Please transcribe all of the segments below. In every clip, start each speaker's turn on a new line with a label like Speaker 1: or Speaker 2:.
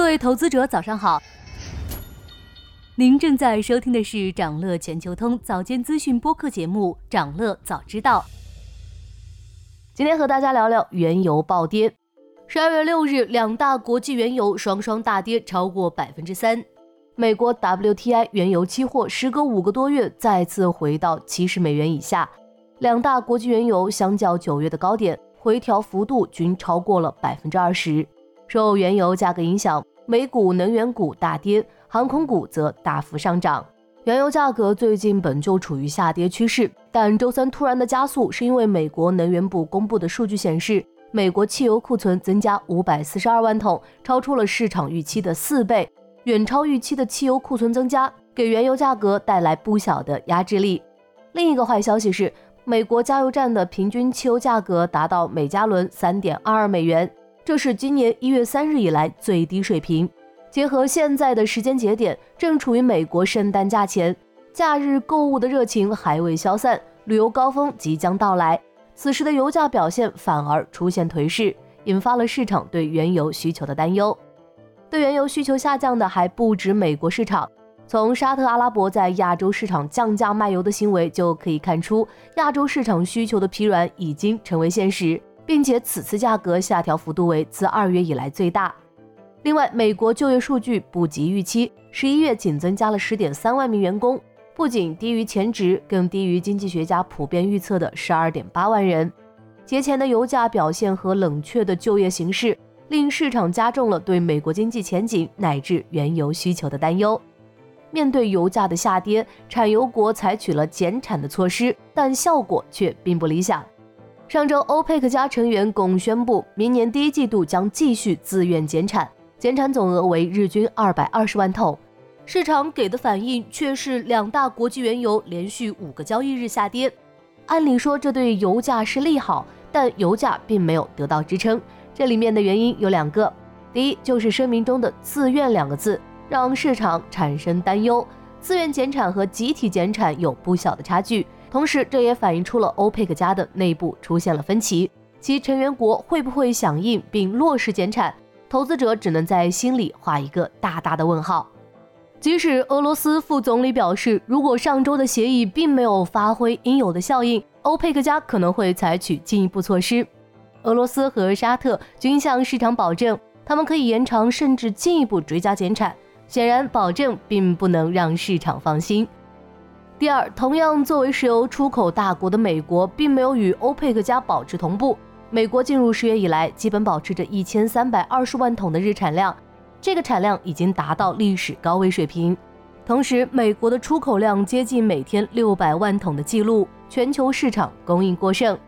Speaker 1: 各位投资者，早上好。您正在收听的是长乐全球通早间资讯播客节目《长乐早知道》。今天和大家聊聊原油暴跌。十二月六日，两大国际原油双双大跌超过百分之三。美国 WTI 原油期货时隔五个多月再次回到七十美元以下。两大国际原油相较九月的高点，回调幅度均超过了百分之二十。受原油价格影响，美股能源股大跌，航空股则大幅上涨。原油价格最近本就处于下跌趋势，但周三突然的加速是因为美国能源部公布的数据显示，美国汽油库存增加五百四十二万桶，超出了市场预期的四倍，远超预期的汽油库存增加，给原油价格带来不小的压制力。另一个坏消息是，美国加油站的平均汽油价格达到每加仑三点二二美元。这是今年一月三日以来最低水平。结合现在的时间节点，正处于美国圣诞假前，假日购物的热情还未消散，旅游高峰即将到来。此时的油价表现反而出现颓势，引发了市场对原油需求的担忧。对原油需求下降的还不止美国市场，从沙特阿拉伯在亚洲市场降价卖油的行为就可以看出，亚洲市场需求的疲软已经成为现实。并且此次价格下调幅度为自二月以来最大。另外，美国就业数据不及预期，十一月仅增加了十点三万名员工，不仅低于前值，更低于经济学家普遍预测的十二点八万人。节前的油价表现和冷却的就业形势，令市场加重了对美国经济前景乃至原油需求的担忧。面对油价的下跌，产油国采取了减产的措施，但效果却并不理想。上周，欧佩克加成员共宣布，明年第一季度将继续自愿减产，减产总额为日均二百二十万桶。市场给的反应却是两大国际原油连续五个交易日下跌。按理说，这对油价是利好，但油价并没有得到支撑。这里面的原因有两个：第一，就是声明中的“自愿”两个字，让市场产生担忧。自愿减产和集体减产有不小的差距。同时，这也反映出了欧佩克家的内部出现了分歧，其成员国会不会响应并落实减产，投资者只能在心里画一个大大的问号。即使俄罗斯副总理表示，如果上周的协议并没有发挥应有的效应，欧佩克家可能会采取进一步措施。俄罗斯和沙特均向市场保证，他们可以延长甚至进一步追加减产。显然，保证并不能让市场放心。第二，同样作为石油出口大国的美国，并没有与欧佩克加保持同步。美国进入十月以来，基本保持着一千三百二十万桶的日产量，这个产量已经达到历史高位水平。同时，美国的出口量接近每天六百万桶的记录，全球市场供应过剩。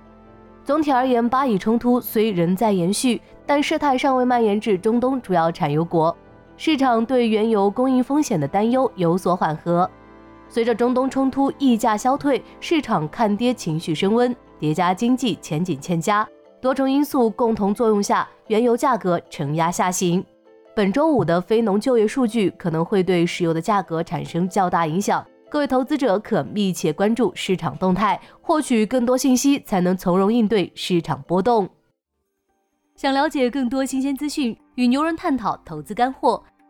Speaker 1: 总体而言，巴以冲突虽仍在延续，但事态尚未蔓延至中东主要产油国，市场对原油供应风险的担忧有所缓和。随着中东冲突溢价消退，市场看跌情绪升温，叠加经济前景欠佳，多重因素共同作用下，原油价格承压下行。本周五的非农就业数据可能会对石油的价格产生较大影响，各位投资者可密切关注市场动态，获取更多信息，才能从容应对市场波动。想了解更多新鲜资讯，与牛人探讨投资干货。